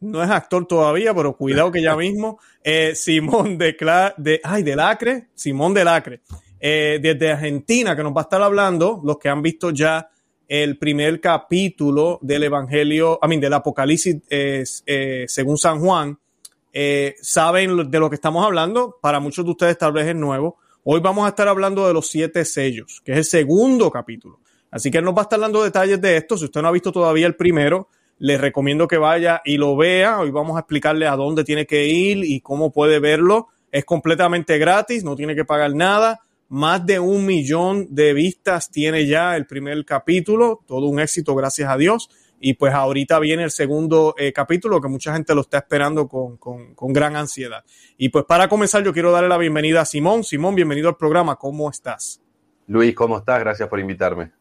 no es actor todavía, pero cuidado que ya mismo, eh, Simón de, de, ay, del Acre, Simón del Acre, eh, desde Argentina, que nos va a estar hablando, los que han visto ya el primer capítulo del Evangelio, a mí, del Apocalipsis eh, según San Juan, saben de lo que estamos hablando, para muchos de ustedes tal vez es nuevo. Hoy vamos a estar hablando de los siete sellos, que es el segundo capítulo. Así que él nos va a estar dando detalles de esto. Si usted no ha visto todavía el primero, les recomiendo que vaya y lo vea. Hoy vamos a explicarle a dónde tiene que ir y cómo puede verlo. Es completamente gratis, no tiene que pagar nada. Más de un millón de vistas tiene ya el primer capítulo, todo un éxito, gracias a Dios. Y pues ahorita viene el segundo eh, capítulo que mucha gente lo está esperando con, con, con gran ansiedad. Y pues para comenzar yo quiero darle la bienvenida a Simón. Simón, bienvenido al programa. ¿Cómo estás? Luis, ¿cómo estás? Gracias por invitarme.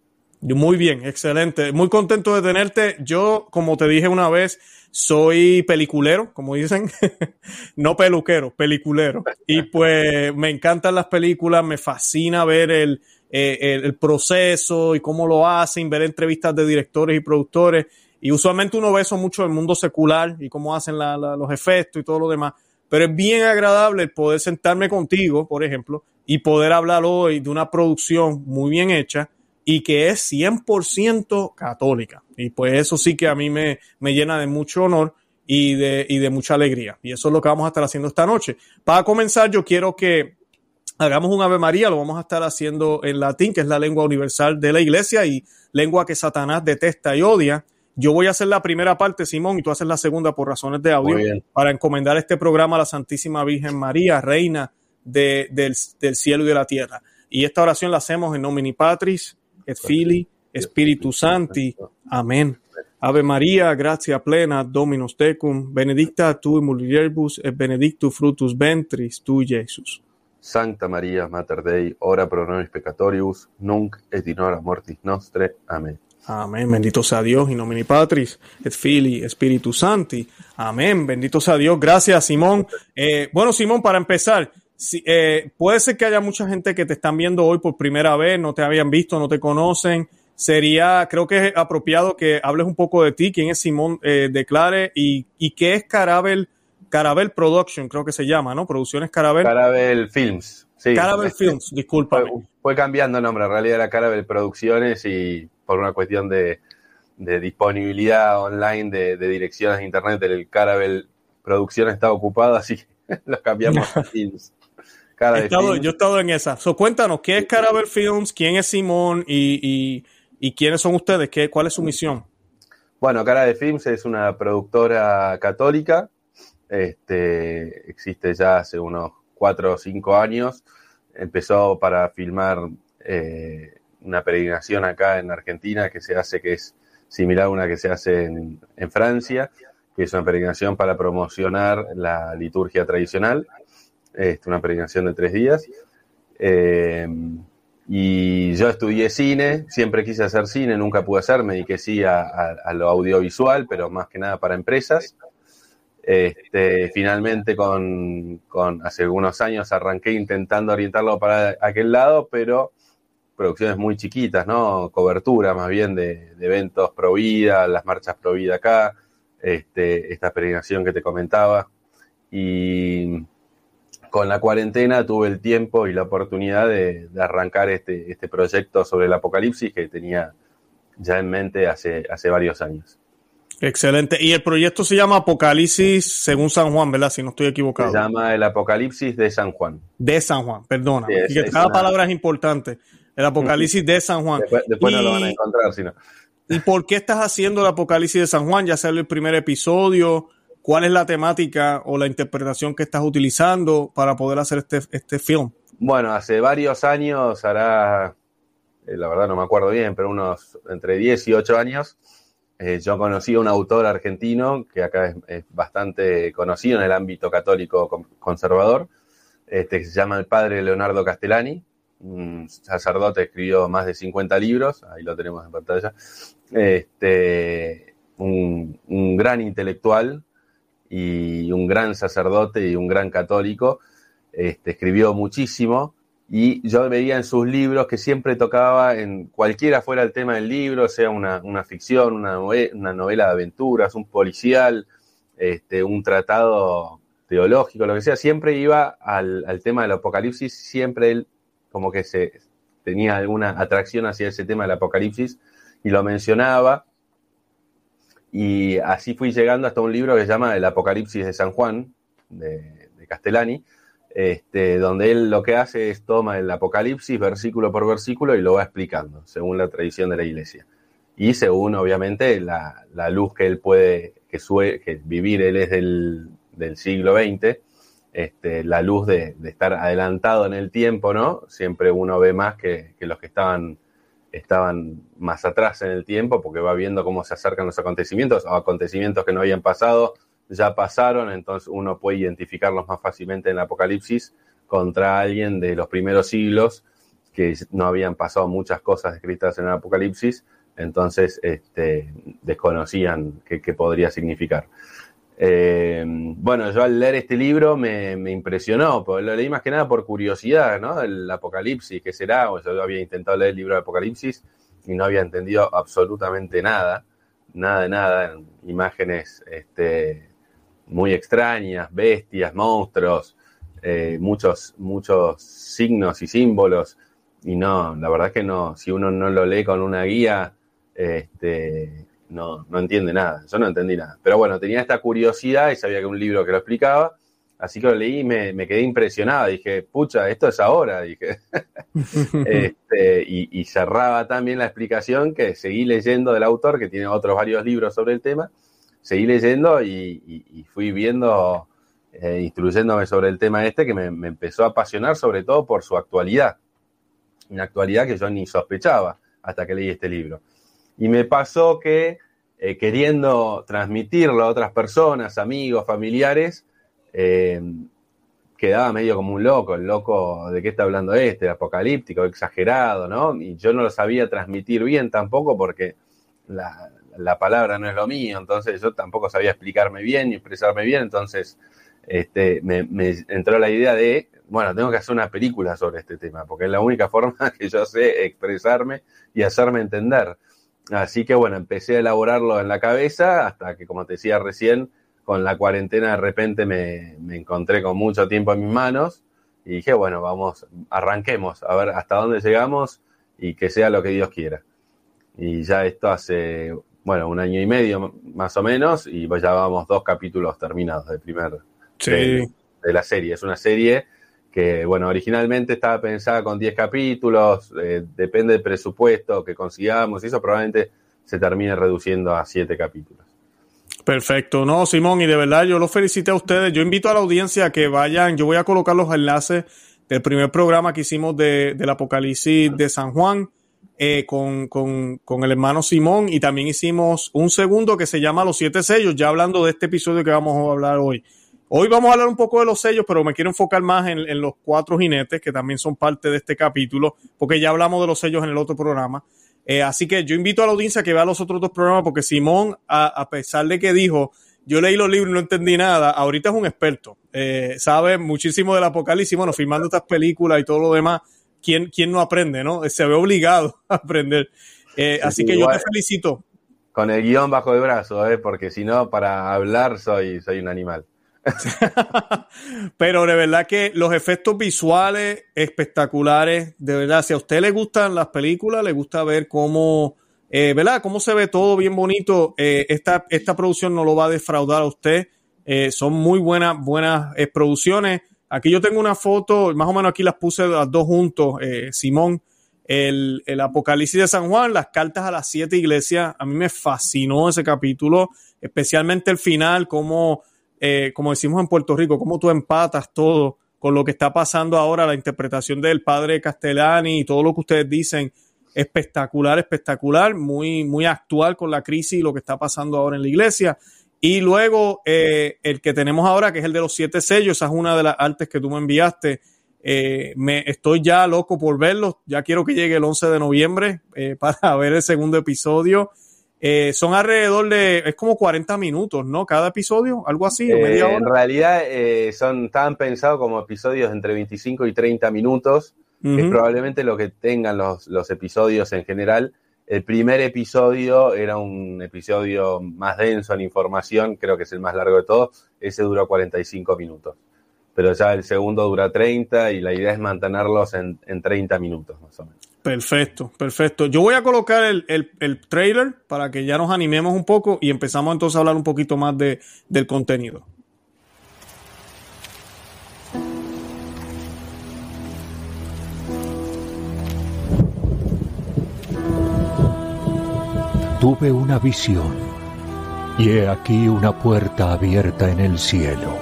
Muy bien, excelente. Muy contento de tenerte. Yo, como te dije una vez, soy peliculero, como dicen, no peluquero, peliculero. Y pues me encantan las películas, me fascina ver el, eh, el, proceso y cómo lo hacen, ver entrevistas de directores y productores. Y usualmente uno ve eso mucho en el mundo secular y cómo hacen los efectos y todo lo demás. Pero es bien agradable poder sentarme contigo, por ejemplo, y poder hablar hoy de una producción muy bien hecha y que es 100% católica. Y pues eso sí que a mí me, me llena de mucho honor y de, y de mucha alegría. Y eso es lo que vamos a estar haciendo esta noche. Para comenzar, yo quiero que hagamos un Ave María, lo vamos a estar haciendo en latín, que es la lengua universal de la iglesia y lengua que Satanás detesta y odia. Yo voy a hacer la primera parte, Simón, y tú haces la segunda por razones de audio, para encomendar este programa a la Santísima Virgen María, Reina de, del, del cielo y de la tierra. Y esta oración la hacemos en nomini patris, et Fili, Espíritu Santi. Amén. Ave María, gracia plena, Dominus tecum, benedicta tu in mulieribus et benedictus fructus ventris tu, Jesus. Santa María, Mater Dei, ora pro nobis peccatoribus, nunc et in hora mortis nostre. Amén. Amén. Bendito sea Dios, in nomine Patris, et Fili, Espíritu Santi. Amén. Bendito sea Dios. Gracias, Simón. Eh, bueno, Simón, para empezar, Sí, eh, puede ser que haya mucha gente que te están viendo hoy por primera vez, no te habían visto, no te conocen. Sería, creo que es apropiado que hables un poco de ti, quién es Simón eh, Declare y, y qué es Carabel, Carabel Production, creo que se llama, ¿no? Producciones Carabel. Carabel Films, sí. Carabel Films, disculpa. Fue, cambiando el nombre, en realidad era Carabel Producciones y por una cuestión de, de disponibilidad online de, de, direcciones de internet, el Carabel Producciones estaba ocupado, así que lo cambiamos a Films yo he estado en esa. So, cuéntanos, ¿qué es Carabel Films? ¿Quién es Simón? ¿Y, y, quiénes son ustedes? ¿Qué, ¿Cuál es su misión? Bueno, Cara de Films es una productora católica. Este, existe ya hace unos cuatro o cinco años. Empezó para filmar eh, una peregrinación acá en Argentina que se hace, que es similar a una que se hace en, en Francia, que es una peregrinación para promocionar la liturgia tradicional este, una peregrinación de tres días. Eh, y yo estudié cine, siempre quise hacer cine, nunca pude hacer, me dediqué sí a, lo audiovisual, pero más que nada para empresas. Este, finalmente, con, hace unos años arranqué intentando orientarlo para aquel lado, pero producciones muy chiquitas, ¿no? Cobertura más bien de, eventos pro vida, las marchas pro vida acá, este, esta peregrinación que te comentaba. Y con la cuarentena tuve el tiempo y la oportunidad de, arrancar este, este, proyecto sobre el apocalipsis que tenía ya en mente hace, hace varios años. Excelente. Y el proyecto se llama Apocalipsis según San Juan, ¿verdad? Si no estoy equivocado. Se llama el Apocalipsis de San Juan. De San Juan, perdona. cada palabra es importante. El Apocalipsis de San Juan. Después, no lo van a encontrar, sino. ¿Y por qué estás haciendo el Apocalipsis de San Juan? Ya salió el primer episodio. ¿Cuál es la temática o la interpretación que estás utilizando para poder hacer este, este film? Bueno, hace varios años, hará, eh, la verdad no me acuerdo bien, pero unos entre 10 y 8 años, eh, yo conocí a un autor argentino que acá es, bastante conocido en el ámbito católico conservador, este, que se llama el padre Leonardo Castellani. un sacerdote, escribió más de 50 libros, ahí lo tenemos en pantalla, este, un, un gran intelectual y un gran sacerdote y un gran católico, este, escribió muchísimo y yo veía en sus libros que siempre tocaba en cualquiera fuera el tema del libro, sea una, una ficción, una novela, una novela, de aventuras, un policial, este, un tratado teológico, lo que sea, siempre iba al, al, tema del apocalipsis, siempre él como que se tenía alguna atracción hacia ese tema del apocalipsis y lo mencionaba. Y así fui llegando hasta un libro que se llama El Apocalipsis de San Juan, de, Castellani, este, donde él lo que hace es toma el Apocalipsis versículo por versículo y lo va explicando, según la tradición de la iglesia. Y según, obviamente, la, la luz que él puede, que, sue, que vivir, él es del, del siglo XX, este, la luz de, de, estar adelantado en el tiempo, ¿no? Siempre uno ve más que, que los que estaban, estaban más atrás en el tiempo, porque va viendo cómo se acercan los acontecimientos, o acontecimientos que no habían pasado, ya pasaron, entonces uno puede identificarlos más fácilmente en el Apocalipsis contra alguien de los primeros siglos que no habían pasado muchas cosas escritas en el Apocalipsis, entonces este, desconocían qué, qué, podría significar. Eh, bueno, yo al leer este libro me, me, impresionó, lo leí más que nada por curiosidad, ¿no? El Apocalipsis, ¿qué será? O yo había intentado leer el libro del Apocalipsis y no había entendido absolutamente nada, nada de nada, imágenes este, muy extrañas, bestias, monstruos, eh, muchos, muchos signos y símbolos. Y no, la verdad es que no, si uno no lo lee con una guía, este, no, no entiende nada. Yo no entendí nada. Pero bueno, tenía esta curiosidad y sabía que un libro que lo explicaba. Así que lo leí y me, me quedé impresionado. Dije, pucha, esto es ahora. Dije. este, y, cerraba también la explicación que seguí leyendo del autor, que tiene otros varios libros sobre el tema seguí leyendo y fui viendo, eh, instruyéndome sobre el tema este, que me, me, empezó a apasionar sobre todo por su actualidad. Una actualidad que yo ni sospechaba hasta que leí este libro. Y me pasó que eh, queriendo transmitirlo a otras personas, amigos, familiares, eh, quedaba medio como un loco, el loco de qué está hablando este, apocalíptico, exagerado, ¿no? Y yo no lo sabía transmitir bien tampoco porque la, la palabra no es lo mío, entonces yo tampoco sabía explicarme bien y expresarme bien, entonces este, me, me, entró la idea de, bueno, tengo que hacer una película sobre este tema, porque es la única forma que yo sé expresarme y hacerme entender. Así que bueno, empecé a elaborarlo en la cabeza hasta que, como te decía recién, con la cuarentena de repente me, me encontré con mucho tiempo en mis manos y dije, bueno, vamos, arranquemos, a ver hasta dónde llegamos y que sea lo que Dios quiera. Y ya esto hace bueno, un año y medio más o menos, y ya vamos dos capítulos terminados del primer sí. de, de, la serie. Es una serie que, bueno, originalmente estaba pensada con 10 capítulos, eh, depende del presupuesto que consigamos, y eso probablemente se termine reduciendo a 7 capítulos. Perfecto, no, Simón, y de verdad yo los felicito a ustedes. Yo invito a la audiencia a que vayan, yo voy a colocar los enlaces del primer programa que hicimos de, del Apocalipsis de San Juan eh, con, con, con, el hermano Simón y también hicimos un segundo que se llama Los Siete Sellos, ya hablando de este episodio que vamos a hablar hoy. Hoy vamos a hablar un poco de los sellos, pero me quiero enfocar más en, en los cuatro jinetes que también son parte de este capítulo, porque ya hablamos de los sellos en el otro programa. Eh, así que yo invito a la audiencia a que vea los otros dos programas, porque Simón, a, a pesar de que dijo, yo leí los libros y no entendí nada, ahorita es un experto, eh, sabe muchísimo del apocalipsis, bueno, filmando estas películas y todo lo demás ¿quién, quién no aprende, no? Se ve obligado a aprender. Eh, así sí, que yo te felicito. Con el guion bajo el brazo, ¿eh? porque si no, para hablar soy, soy un animal. Pero de verdad que los efectos visuales espectaculares, de verdad, si a usted le gustan las películas, le gusta ver cómo, eh, ¿verdad? Cómo se ve todo bien bonito, eh, esta, esta producción no lo va a defraudar a usted. Eh, son muy buenas, buenas producciones. Aquí yo tengo una foto, más o menos aquí las puse las dos juntos, Simón, el, el, Apocalipsis de San Juan, las cartas a las siete iglesias. A mí me fascinó ese capítulo, especialmente el final, como, eh, como decimos en Puerto Rico, cómo tú empatas todo con lo que está pasando ahora, la interpretación del padre Castellani y todo lo que ustedes dicen. Espectacular, espectacular, muy, muy actual con la crisis y lo que está pasando ahora en la iglesia. Y luego eh, el que tenemos ahora, que es el de los siete sellos, esa es una de las artes que tú me enviaste. Eh, me estoy ya loco por verlo. Ya quiero que llegue el 11 de noviembre eh, para ver el segundo episodio. Eh, son alrededor de, es como 40 minutos, ¿no? Cada episodio, algo así, media hora. En realidad son, estaban pensados como episodios entre 25 y 30 minutos, que es probablemente lo que tengan los, los episodios en general. El primer episodio era un episodio más denso en información, creo que es el más largo de todos, ese duró 45 minutos pero ya el segundo dura 30 y la idea es mantenerlos en, en 30 minutos más o menos. Perfecto, perfecto. Yo voy a colocar el, el, trailer para que ya nos animemos un poco y empezamos entonces a hablar un poquito más de, del contenido. Tuve una visión y he aquí una puerta abierta en el cielo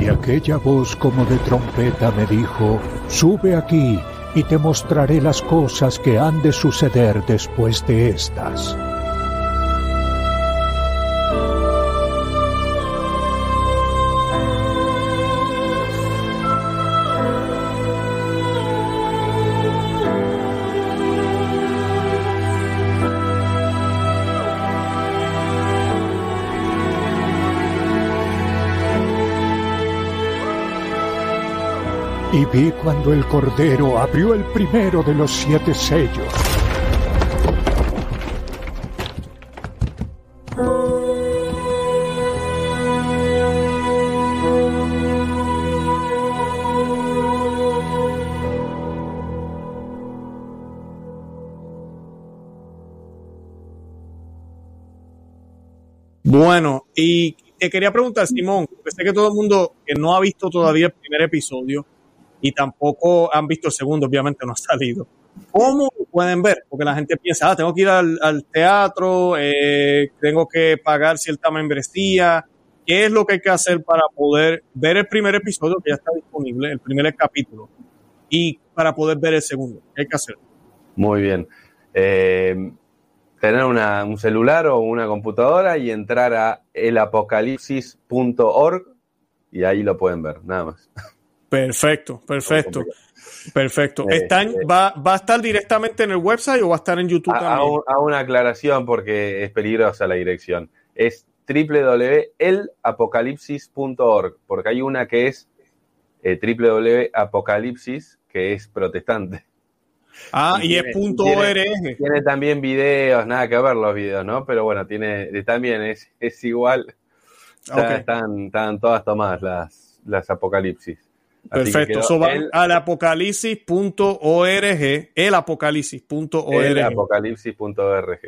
y aquella voz como de trompeta me dijo, Sube aquí y te mostraré las cosas que han de suceder después de estas. Y vi cuando el Cordero abrió el primero de los siete sellos. Bueno, y te quería preguntar, Simón, sé que todo el mundo que no ha visto todavía el primer episodio, y tampoco han visto el segundo, obviamente no ha salido. ¿Cómo pueden ver? Porque la gente piensa, ah, tengo que ir al, teatro, eh, tengo que pagar cierta membresía. ¿Qué es lo que hay que hacer para poder ver el primer episodio que ya está disponible, el primer capítulo, y para poder ver el segundo? ¿Qué hay que hacer? Muy bien. Eh, tener un celular o una computadora y entrar a elapocalipsis.org y ahí lo pueden ver, nada más. Perfecto, perfecto. Perfecto. Eh, eh. va, a estar directamente en el website o va a estar en YouTube también? A, una aclaración porque es peligrosa la dirección. Es www.elapocalipsis.org porque hay una que es eh, www.apocalipsis que es protestante. Ah, y, es punto .org. Tiene también videos, nada que ver los videos, ¿no? Pero bueno, tiene también es, es igual. están, están todas tomadas las, las apocalipsis. Perfecto. Eso va al apocalipsis.org, elapocalipsis.org. Elapocalipsis.org.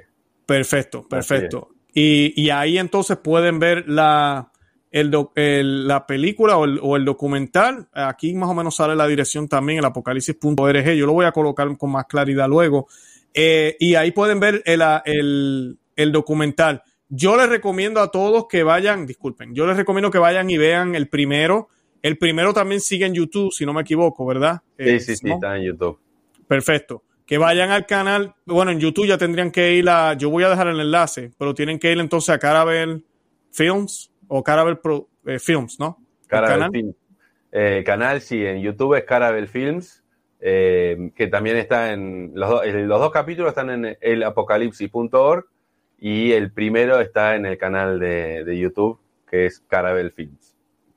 Perfecto, perfecto. Y, ahí entonces pueden ver la, la película o el, documental. Aquí más o menos sale la dirección también, el apocalipsis.org. Yo lo voy a colocar con más claridad luego. Eh, y ahí pueden ver el, el documental. Yo les recomiendo a todos que vayan, disculpen, yo les recomiendo que vayan y vean el primero el primero también sigue en YouTube, si no me equivoco, ¿verdad? Sí, eh, sí, sí, está en YouTube. Perfecto. Que vayan al canal. Bueno, en YouTube ya tendrían que ir a. Yo voy a dejar el enlace, pero tienen que ir entonces a Carabel Films o Carabel eh, Films, ¿no? Carabel canal? Films. Eh, canal, sí, en YouTube es Carabel Films, que también está en. Los, los dos capítulos están en elapocalipsis.org y el primero está en el canal de, de YouTube, que es Carabel Films.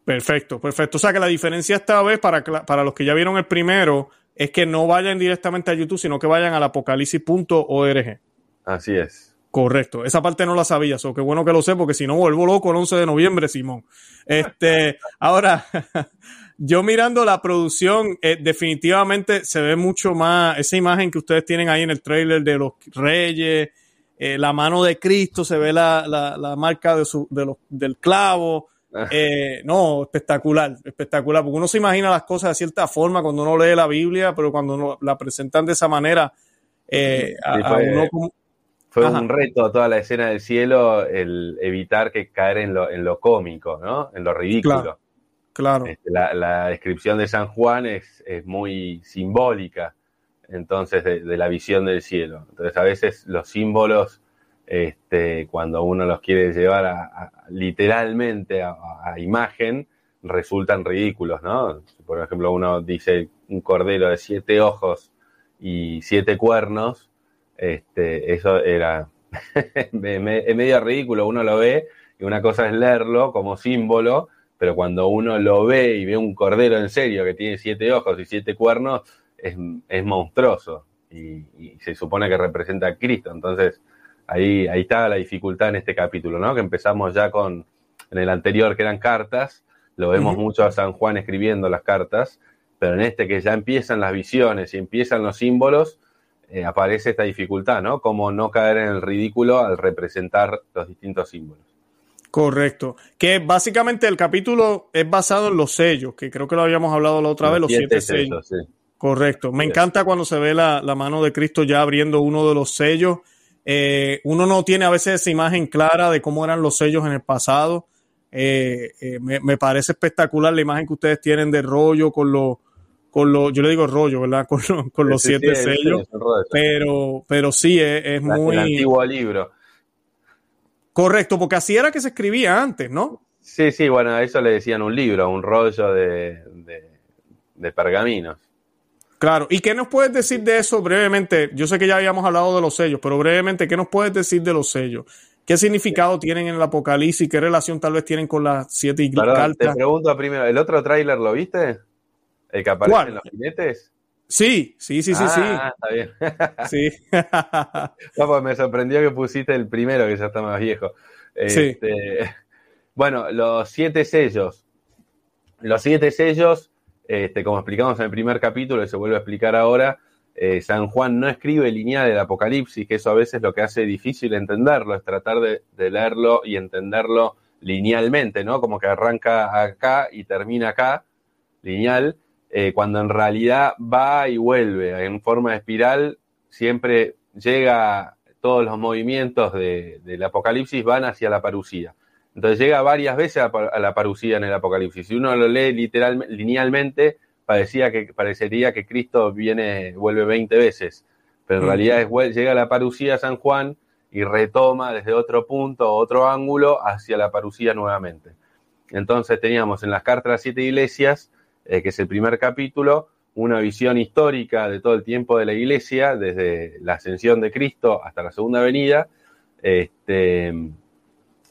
Perfecto, perfecto. O sea que la diferencia esta vez para, para los que ya vieron el primero es que no vayan directamente a YouTube, sino que vayan al apocalipsis.org. Así es. Correcto. Esa parte no la sabía, so qué bueno que lo sé, porque si no vuelvo loco el 11 de noviembre, Simón. Este, ahora, yo mirando la producción, eh, definitivamente se ve mucho más esa imagen que ustedes tienen ahí en el trailer de los reyes, eh, la mano de Cristo, se ve la, la, marca de su, de los, del clavo eh, no, espectacular, espectacular, porque uno se imagina las cosas de cierta forma cuando uno lee la Biblia, pero cuando la presentan de esa manera, eh, fue, un reto toda la escena del cielo el evitar que caer en lo, en lo cómico, ¿no? En lo ridículo. Claro. Este, la, descripción de San Juan es, muy simbólica, entonces, de, de, la visión del cielo. Entonces, a veces los símbolos este, cuando uno los quiere llevar a, literalmente a, imagen, resultan ridículos, ¿no? Por ejemplo, uno dice un cordero de siete ojos y siete cuernos, este, eso era es medio ridículo, uno lo ve y una cosa es leerlo como símbolo, pero cuando uno lo ve y ve un cordero en serio que tiene siete ojos y siete cuernos, es, monstruoso y, se supone que representa a Cristo. Entonces, ahí, ahí está la dificultad en este capítulo, ¿no? Que empezamos ya con, en el anterior que eran cartas, lo vemos mucho a San Juan escribiendo las cartas, pero en este que ya empiezan las visiones y empiezan los símbolos, eh, aparece esta dificultad, ¿no? Como no caer en el ridículo al representar los distintos símbolos. Correcto. Que básicamente el capítulo es basado en los sellos, que creo que lo habíamos hablado la otra vez, los siete, sellos. Correcto. Me encanta cuando se ve la, mano de Cristo ya abriendo uno de los sellos. Eh, uno no tiene a veces esa imagen clara de cómo eran los sellos en el pasado. Eh, eh, me, parece espectacular la imagen que ustedes tienen de rollo con los, con los, yo le digo rollo, ¿verdad? Con, los siete sellos. pero, pero sí, es, muy. El antiguo libro. Correcto, porque así era que se escribía antes, ¿no? Sí, sí, bueno, a eso le decían un libro, un rollo de, de, pergaminos. Claro, ¿y qué nos puedes decir de eso brevemente? Yo sé que ya habíamos hablado de los sellos, pero brevemente, ¿qué nos puedes decir de los sellos? ¿Qué significado tienen en el Apocalipsis? ¿Qué relación tal vez tienen con las siete cartas? Te pregunto primero, ¿el otro tráiler lo viste? ¿El que aparece en los jinetes? Sí, sí, sí, sí, sí. Ah, está bien. sí. no, pues me sorprendió que pusiste el primero, que ya está más viejo. Este, bueno, los siete sellos. Los siete sellos, este, como explicamos en el primer capítulo y se vuelve a explicar ahora, eh, San Juan no escribe lineal del Apocalipsis, que eso a veces lo que hace difícil entenderlo, es tratar de, de leerlo y entenderlo linealmente, ¿no? Como que arranca acá y termina acá, lineal eh, cuando en realidad va y vuelve en forma de espiral, siempre llega, todos los movimientos del Apocalipsis van hacia la parucía. Entonces llega varias veces a, la parucía en el Apocalipsis. Si uno lo lee literalmente, linealmente, parecía que, parecería que Cristo viene, vuelve 20 veces. Pero en realidad es, llega a la parucía San Juan y retoma desde otro punto, otro ángulo, hacia la parucía nuevamente. Entonces teníamos en las cartas de las siete iglesias eh, que es el primer capítulo, una visión histórica de todo el tiempo de la iglesia, desde la ascensión de Cristo hasta la segunda venida, este,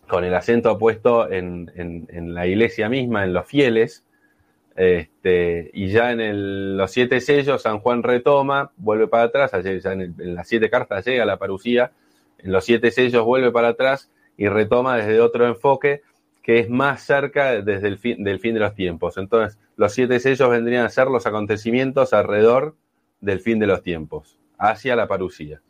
con el acento puesto en, la iglesia misma, en los fieles. Este, y ya en los siete sellos, San Juan retoma, vuelve para atrás, en, en, las siete cartas llega la parucía, en los siete sellos vuelve para atrás y retoma desde otro enfoque que es más cerca desde el fin, del fin de los tiempos. Entonces, los siete sellos vendrían a ser los acontecimientos alrededor del fin de los tiempos, hacia la parucía.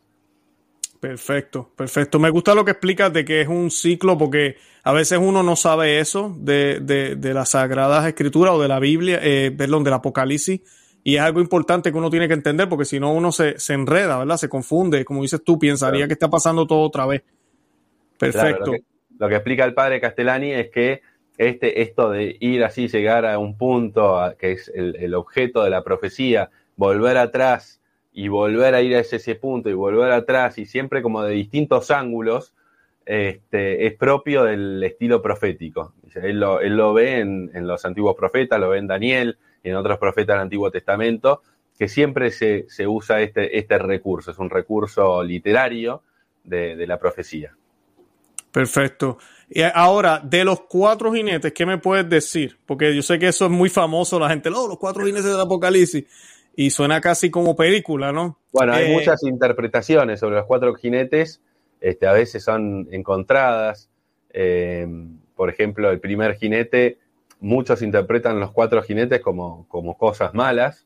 Perfecto, perfecto. Me gusta lo que explicas de que es un ciclo, porque a veces uno no sabe eso de, de, las Sagradas Escrituras o de la Biblia, eh, perdón, del Apocalipsis, y es algo importante que uno tiene que entender, porque si no uno se, se enreda, ¿verdad? Se confunde, como dices tú, pensaría que está pasando todo otra vez. Perfecto lo que explica el padre Castellani es que este, esto de ir así, llegar a un punto que es el, objeto de la profecía, volver atrás y volver a ir a ese, punto y volver atrás y siempre como de distintos ángulos, este, es propio del estilo profético. Él lo, él lo ve en, los antiguos profetas, lo ve en Daniel y en otros profetas del Antiguo Testamento, que siempre se, usa este, este recurso, es un recurso literario de la profecía. Perfecto. Y ahora, de los cuatro jinetes, ¿qué me puedes decir? Porque yo sé que eso es muy famoso, la gente, oh, los cuatro jinetes del Apocalipsis, y suena casi como película, ¿no? Bueno, hay eh, muchas interpretaciones sobre los cuatro jinetes, este, a veces son encontradas. Eh, por ejemplo, el primer jinete, muchos interpretan los cuatro jinetes como, como cosas malas,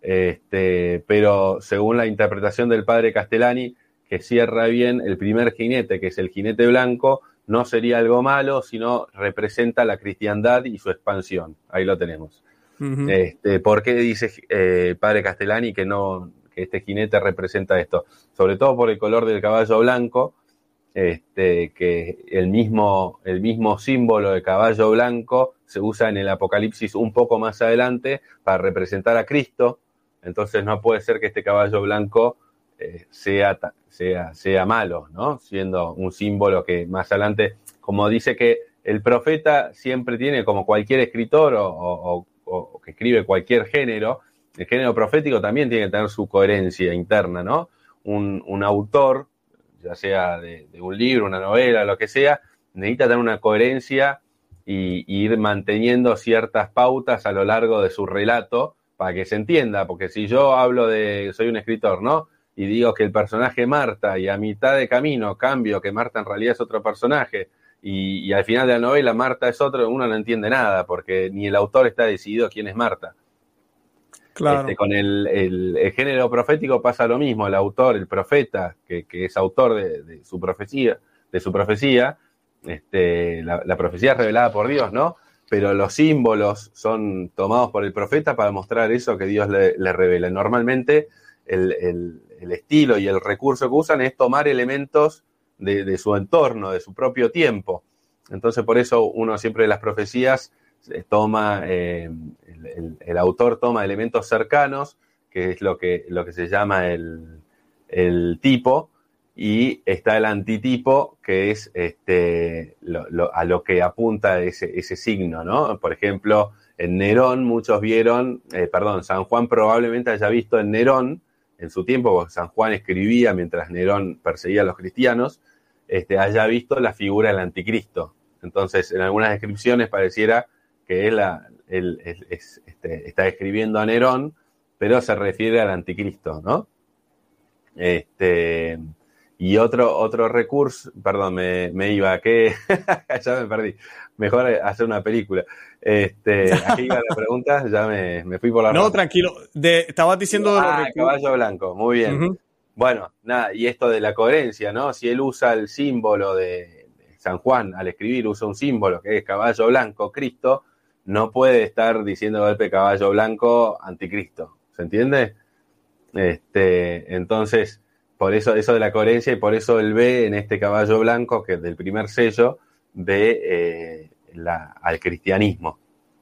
este, pero según la interpretación del padre Castellani, que cierra bien el primer jinete, que es el jinete blanco, no sería algo malo, sino representa la cristiandad y su expansión. Ahí lo tenemos. Este, ¿Por qué dice eh, padre Castellani que no que este jinete representa esto? Sobre todo por el color del caballo blanco, este, que el mismo, el mismo símbolo de caballo blanco se usa en el Apocalipsis un poco más adelante para representar a Cristo. Entonces no puede ser que este caballo blanco eh, sea, sea, sea malo, ¿no? Siendo un símbolo que más adelante, como dice que el profeta siempre tiene, como cualquier escritor o, que escribe cualquier género, el género profético también tiene que tener su coherencia interna, ¿no? Un, autor, ya sea de, un libro, una novela, lo que sea, necesita tener una coherencia y, ir manteniendo ciertas pautas a lo largo de su relato para que se entienda, porque si yo hablo de, soy un escritor, ¿no? Y digo que el personaje Marta y a mitad de camino cambio que Marta en realidad es otro personaje y, al final de la novela Marta es otro, uno no entiende nada porque ni el autor está decidido quién es Marta. Claro. Este, con el, género profético pasa lo mismo, el autor, el profeta, que, es autor de, su profecía, de su profecía, este, la, profecía es revelada por Dios, ¿no? Pero los símbolos son tomados por el profeta para mostrar eso que Dios le, revela. Normalmente el, estilo y el recurso que usan es tomar elementos de, su entorno, de su propio tiempo. Entonces, por eso uno siempre de las profecías eh, toma, eh, el, autor toma elementos cercanos, que es lo que, lo que se llama el, tipo, y está el antitipo, que es este, a lo que apunta ese, ese, signo, ¿no? Por ejemplo, en Nerón muchos vieron, eh, perdón, San Juan probablemente haya visto en Nerón, en su tiempo, San Juan escribía mientras Nerón perseguía a los cristianos, este, haya visto la figura del anticristo. Entonces, en algunas descripciones pareciera que él, este, está escribiendo a Nerón, pero se refiere al anticristo, ¿no? Este, y otro, otro recurso, perdón, me, iba, que ya me perdí. Mejor hacer una película. Este, aquí iba la pregunta, ya me, fui por la. No, tranquilo. De, estabas diciendo ah, caballo blanco, muy bien. Bueno, nada, y esto de la coherencia, ¿no? Si él usa el símbolo de, San Juan al escribir, usa un símbolo que es caballo blanco, Cristo, no puede estar diciendo golpe caballo blanco, anticristo. ¿Se entiende? Este, entonces, por eso, eso de la coherencia, y por eso él ve en este caballo blanco, que es del primer sello, ve eh, la, al cristianismo.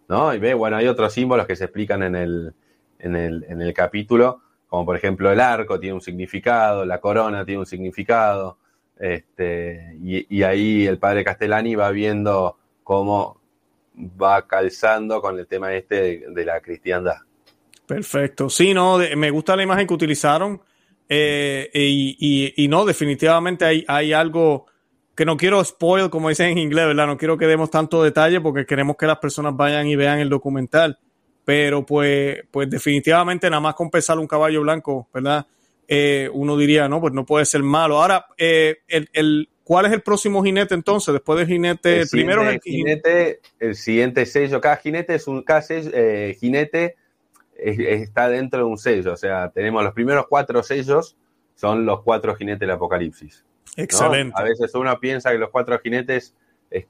¿no? Y ve, bueno, hay otros símbolos que se explican en el, en el, en el capítulo como por ejemplo el arco tiene un significado, la corona tiene un significado, este, y, ahí el padre Castellani va viendo cómo va calzando con el tema este de, la cristiandad. Perfecto, sí, no, me gusta la imagen que utilizaron eh, y, no, definitivamente hay, hay algo que no quiero spoil, como dicen en inglés, ¿verdad? No quiero que demos tanto detalle porque queremos que las personas vayan y vean el documental pero pues, pues definitivamente nada más con pesar un caballo blanco, ¿verdad? Eh, uno diría, no, pues no puede ser malo. Ahora, eh, el, ¿cuál es el próximo jinete entonces? Después del jinete, el primero es el jinete, el siguiente sello, cada jinete es un, cada eh, jinete está dentro de un sello, o sea, tenemos los primeros cuatro sellos, son los cuatro jinetes del apocalipsis. Excelente. A veces uno piensa que los cuatro jinetes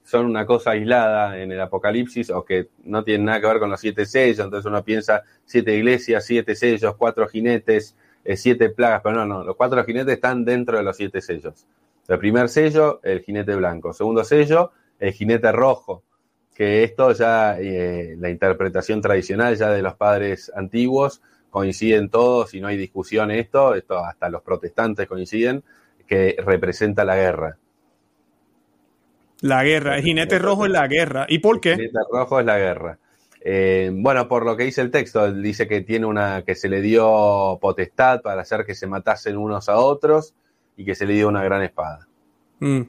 son una cosa aislada en el Apocalipsis o que no tienen nada que ver con los siete sellos, entonces uno piensa siete iglesias, siete sellos, cuatro jinetes, eh, siete plagas, pero no, no, los cuatro jinetes están dentro de los siete sellos. El primer sello, el jinete blanco. Segundo sello, el jinete rojo, que esto ya, eh, la interpretación tradicional ya de los padres antiguos, coinciden todos y no hay discusión esto, esto hasta los protestantes coinciden, que representa la guerra. La guerra, el jinete rojo es la guerra. ¿Y por qué? El jinete rojo es la guerra. Eh, bueno, por lo que dice el texto, dice que tiene una, que se le dio potestad para hacer que se matasen unos a otros y que se le dio una gran espada. Mm.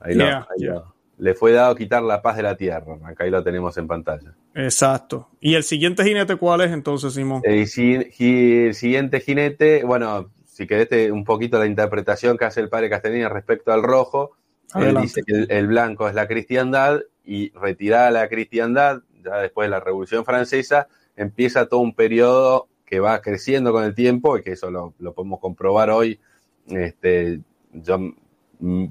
Ahí, lo, Le fue dado quitar la paz de la tierra. Acá ahí lo tenemos en pantalla. Exacto. ¿Y el siguiente jinete cuál es entonces, Simón? El, siguiente jinete, bueno, si querés un poquito la interpretación que hace el padre Castellini respecto al rojo, él dice que el, blanco es la cristiandad y retirada la cristiandad, ya después de la Revolución Francesa, empieza todo un periodo que va creciendo con el tiempo y que eso lo, podemos comprobar hoy. Este, yo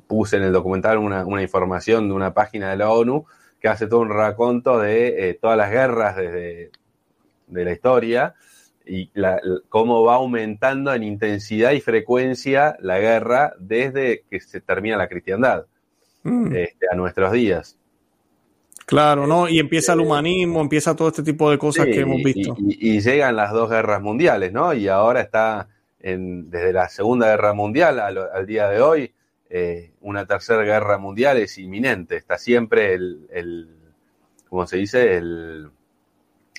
puse en el documental una, información de una página de la ONU que hace todo un raconto de eh, todas las guerras desde de la historia y cómo va aumentando en intensidad y frecuencia la guerra desde que se termina la cristiandad mm. este, a nuestros días. Claro, ¿no? Y empieza el este, humanismo, empieza todo este tipo de cosas que hemos visto. Y, llegan las dos guerras mundiales, ¿no? Y ahora está en, desde la Segunda Guerra Mundial al, día de hoy, eh, una tercera guerra mundial es inminente, está siempre el, el ¿cómo se dice? El,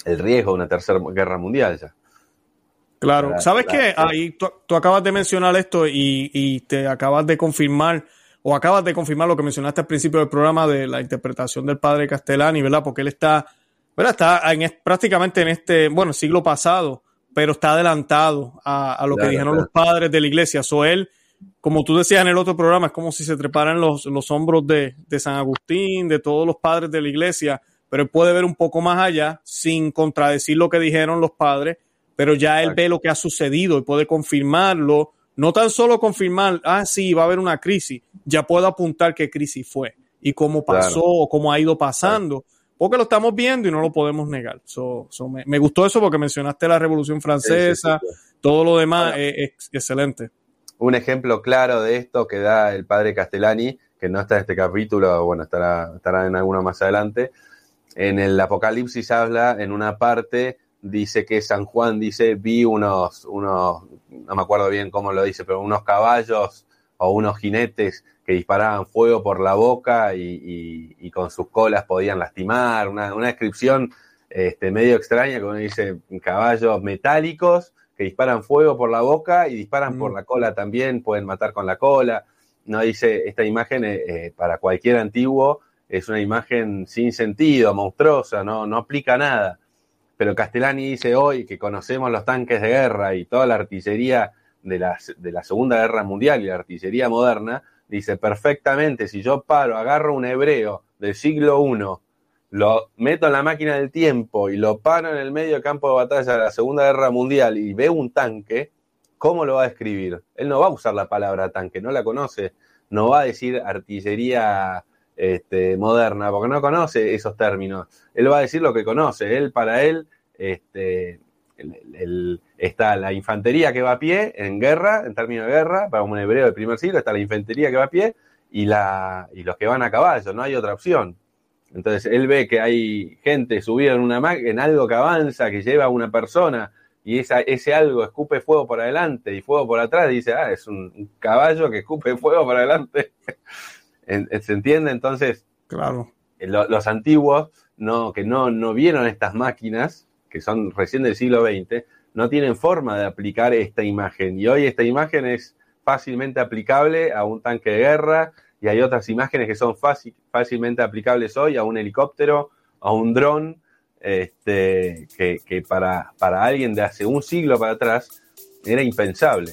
el riesgo de una tercera guerra mundial ya. Claro, ¿sabes qué? Ahí tú, acabas de mencionar esto y, te acabas de confirmar, o acabas de confirmar lo que mencionaste al principio del programa de la interpretación del padre Castellani, ¿verdad? Porque él está, ¿verdad? Está en, prácticamente en este, bueno, siglo pasado, pero está adelantado a, lo que dijeron los padres de la iglesia. So él, como tú decías en el otro programa, es como si se treparan los, los hombros de, de San Agustín, de todos los padres de la iglesia, pero él puede ver un poco más allá sin contradecir lo que dijeron los padres pero ya él ve lo que ha sucedido y puede confirmarlo. No tan solo confirmar, ah, sí, va a haber una crisis, ya puedo apuntar qué crisis fue y cómo pasó o cómo ha ido pasando, porque lo estamos viendo y no lo podemos negar. me, gustó eso porque mencionaste la Revolución Francesa, todo lo demás es, excelente. Un ejemplo claro de esto que da el padre Castellani, que no está en este capítulo, bueno, estará, estará en alguno más adelante. En el Apocalipsis habla en una parte dice que San Juan dice, vi unos, unos, no me acuerdo bien cómo lo dice, pero unos caballos o unos jinetes que disparaban fuego por la boca y, con sus colas podían lastimar, una, descripción este, medio extraña, como dice, caballos metálicos que disparan fuego por la boca y disparan por mm. la cola también, pueden matar con la cola. No dice, esta imagen eh, eh, para cualquier antiguo es una imagen sin sentido, monstruosa, no, no aplica nada pero Castellani dice hoy que conocemos los tanques de guerra y toda la artillería de la, de la Segunda Guerra Mundial y la artillería moderna, dice perfectamente, si yo paro, agarro un hebreo del siglo I, lo meto en la máquina del tiempo y lo paro en el medio campo de batalla de la Segunda Guerra Mundial y veo un tanque, ¿cómo lo va a escribir? Él no va a usar la palabra tanque, no la conoce, no va a decir artillería este, moderna, porque no conoce esos términos. Él va a decir lo que conoce. Él, para él, este, está la infantería que va a pie en guerra, en términos de guerra, para un hebreo del primer siglo, está la infantería que va a pie y, la, y los que van a caballo, no hay otra opción. Entonces él ve que hay gente subida en una en algo que avanza, que lleva a una persona, y esa, ese algo escupe fuego por adelante y fuego por atrás, dice, ah, es un caballo que escupe fuego por adelante. ¿Se entiende? Entonces, claro. Eh, los antiguos no, que no, no vieron estas máquinas, que son recién del siglo XX, no tienen forma de aplicar esta imagen. Y hoy esta imagen es fácilmente aplicable a un tanque de guerra y hay otras imágenes que son fácil, fácilmente aplicables hoy a un helicóptero, a un dron, este, que, que para, para alguien de hace un siglo para atrás era impensable.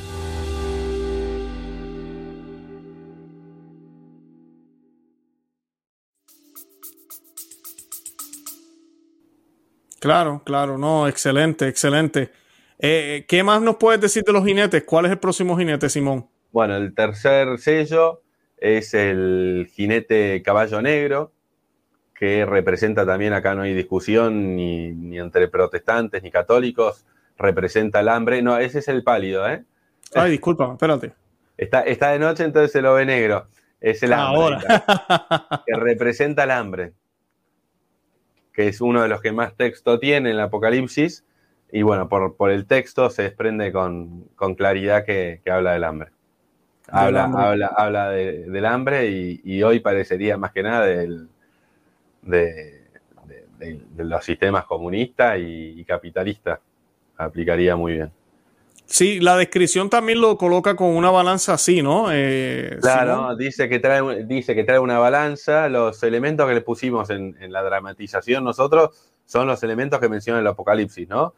Claro, claro, no, excelente, excelente. Eh, ¿Qué más nos puedes decir de los jinetes? ¿Cuál es el próximo jinete, Simón? Bueno, el tercer sello es el jinete caballo negro, que representa también, acá no hay discusión ni, entre protestantes ni católicos, representa el hambre. No, ese es el pálido, ¿eh? Ay, disculpa, espérate. Está, está de noche, entonces se lo ve negro. Es el hambre. Ahora. Que representa el hambre que es uno de los que más texto tiene en el Apocalipsis, y bueno, por, el texto se desprende con, claridad que, habla del hambre. Habla, habla, habla del hambre y, hoy parecería más que nada del, de, los sistemas comunistas y, y capitalistas. Aplicaría muy bien. Sí, la descripción también lo coloca con una balanza así, ¿no? Eh, claro, dice que, trae, dice que trae una balanza. Los elementos que le pusimos en, la dramatización nosotros son los elementos que menciona el Apocalipsis, ¿no?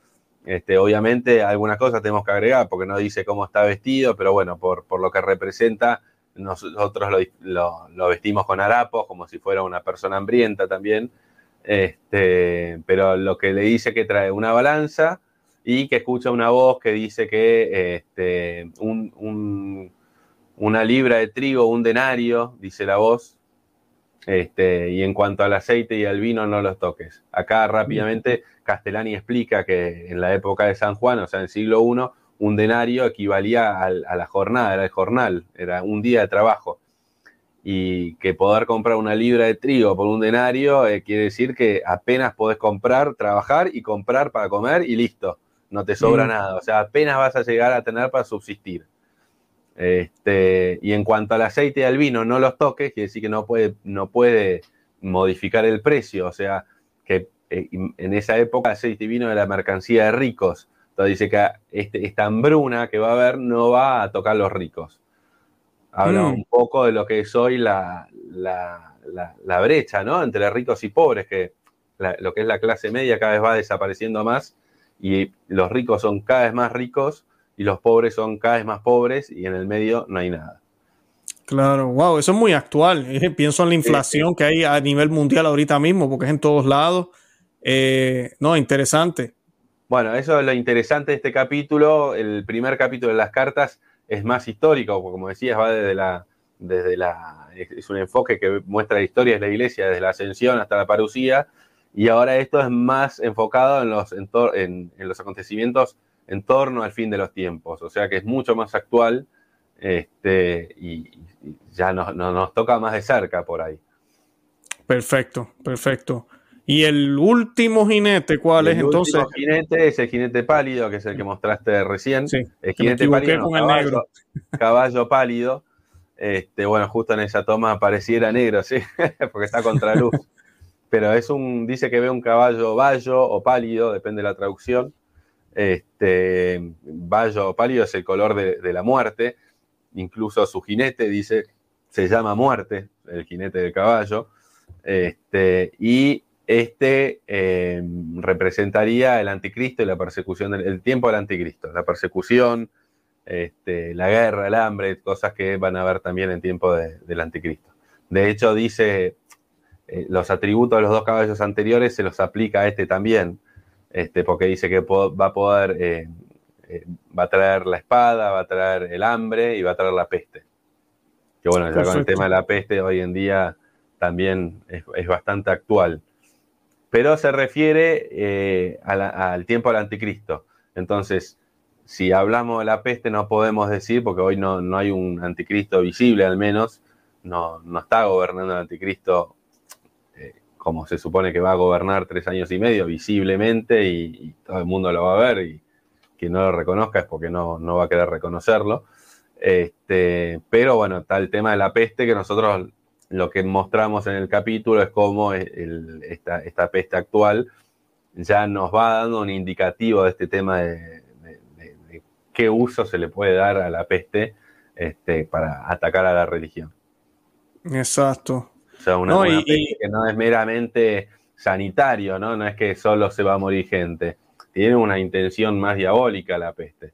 Este, obviamente algunas cosas tenemos que agregar porque no dice cómo está vestido, pero bueno, por, lo que representa, nosotros lo, vestimos con harapos, como si fuera una persona hambrienta también. Este, pero lo que le dice que trae una balanza y que escucha una voz que dice que este, un, una libra de trigo, un denario, dice la voz, este, y en cuanto al aceite y al vino, no los toques. Acá rápidamente Castellani explica que en la época de San Juan, o sea, en el siglo I, un denario equivalía a la jornada, era el jornal, era un día de trabajo. Y que poder comprar una libra de trigo por un denario eh, quiere decir que apenas podés comprar, trabajar y comprar para comer y listo, no te sobra nada. O sea, apenas vas a llegar a tener para subsistir. Este, y en cuanto al aceite y al vino, no los toques, quiere decir que no puede, no puede modificar el precio. O sea, que eh, en esa época aceite y vino era mercancía de ricos. Entonces dice que este, esta hambruna que va a haber no va a tocar los ricos. Habla mm. un poco de lo que es hoy la, la, brecha, ¿no? Entre ricos y pobres, que lo que es la clase media cada vez va desapareciendo más y los ricos son cada vez más ricos y los pobres son cada vez más pobres y en el medio no hay nada. Claro, wow, eso es muy actual. Eh, pienso en la inflación que hay a nivel mundial ahorita mismo, porque es en todos lados. Eh, no, interesante. Bueno, eso es lo interesante de este capítulo. El primer capítulo de las cartas es más histórico, porque como decías, va desde la, desde la, es un enfoque que muestra la historia de la iglesia, desde la ascensión hasta la parucía, y ahora esto es más enfocado en los, en los acontecimientos en torno al fin de los tiempos, o sea que es mucho más actual este, y, ya nos, nos toca más de cerca por ahí. Perfecto, perfecto. ¿Y el último jinete cuál es entonces? El último jinete es el jinete pálido, que es el que mostraste recién. Sí, el jinete pálido, caballo, caballo, pálido. Este, bueno, justo en esa toma pareciera negro, sí, porque está contra luz. Pero es un, dice que ve un caballo bayo o pálido, depende de la traducción. Este, Bayo pálido es el color de, la muerte. Incluso su jinete dice, se llama muerte, el jinete del caballo. Este, y este em, representaría el anticristo y la persecución, del, el tiempo del anticristo, la persecución, este, la guerra, el hambre, cosas que van a ver también en tiempo del anticristo. De hecho, dice, eh, los atributos de los dos caballos anteriores se los aplica a este también este, porque dice que va a poder, eh, eh, va a traer la espada, va a traer el hambre y va a traer la peste. Que bueno, ya con el tema de la peste hoy en día también es, bastante actual. Pero se refiere al tiempo del anticristo. Entonces, si hablamos de la peste no podemos decir, porque hoy no, no hay un anticristo visible al menos, no, no está gobernando el anticristo como se supone que va a gobernar tres años y medio visiblemente y, todo el mundo lo va a ver y quien no lo reconozca es porque no, no va a querer reconocerlo. Este, pero bueno, está el tema de la peste que nosotros lo que mostramos en el capítulo es cómo esta, peste actual ya nos va dando un indicativo de este tema de, qué uso se le puede dar a la peste este, para atacar a la religión. Exacto. O sea, una, que no es meramente sanitario, ¿no? No es que solo se va a morir gente. Tiene una intención más diabólica la peste.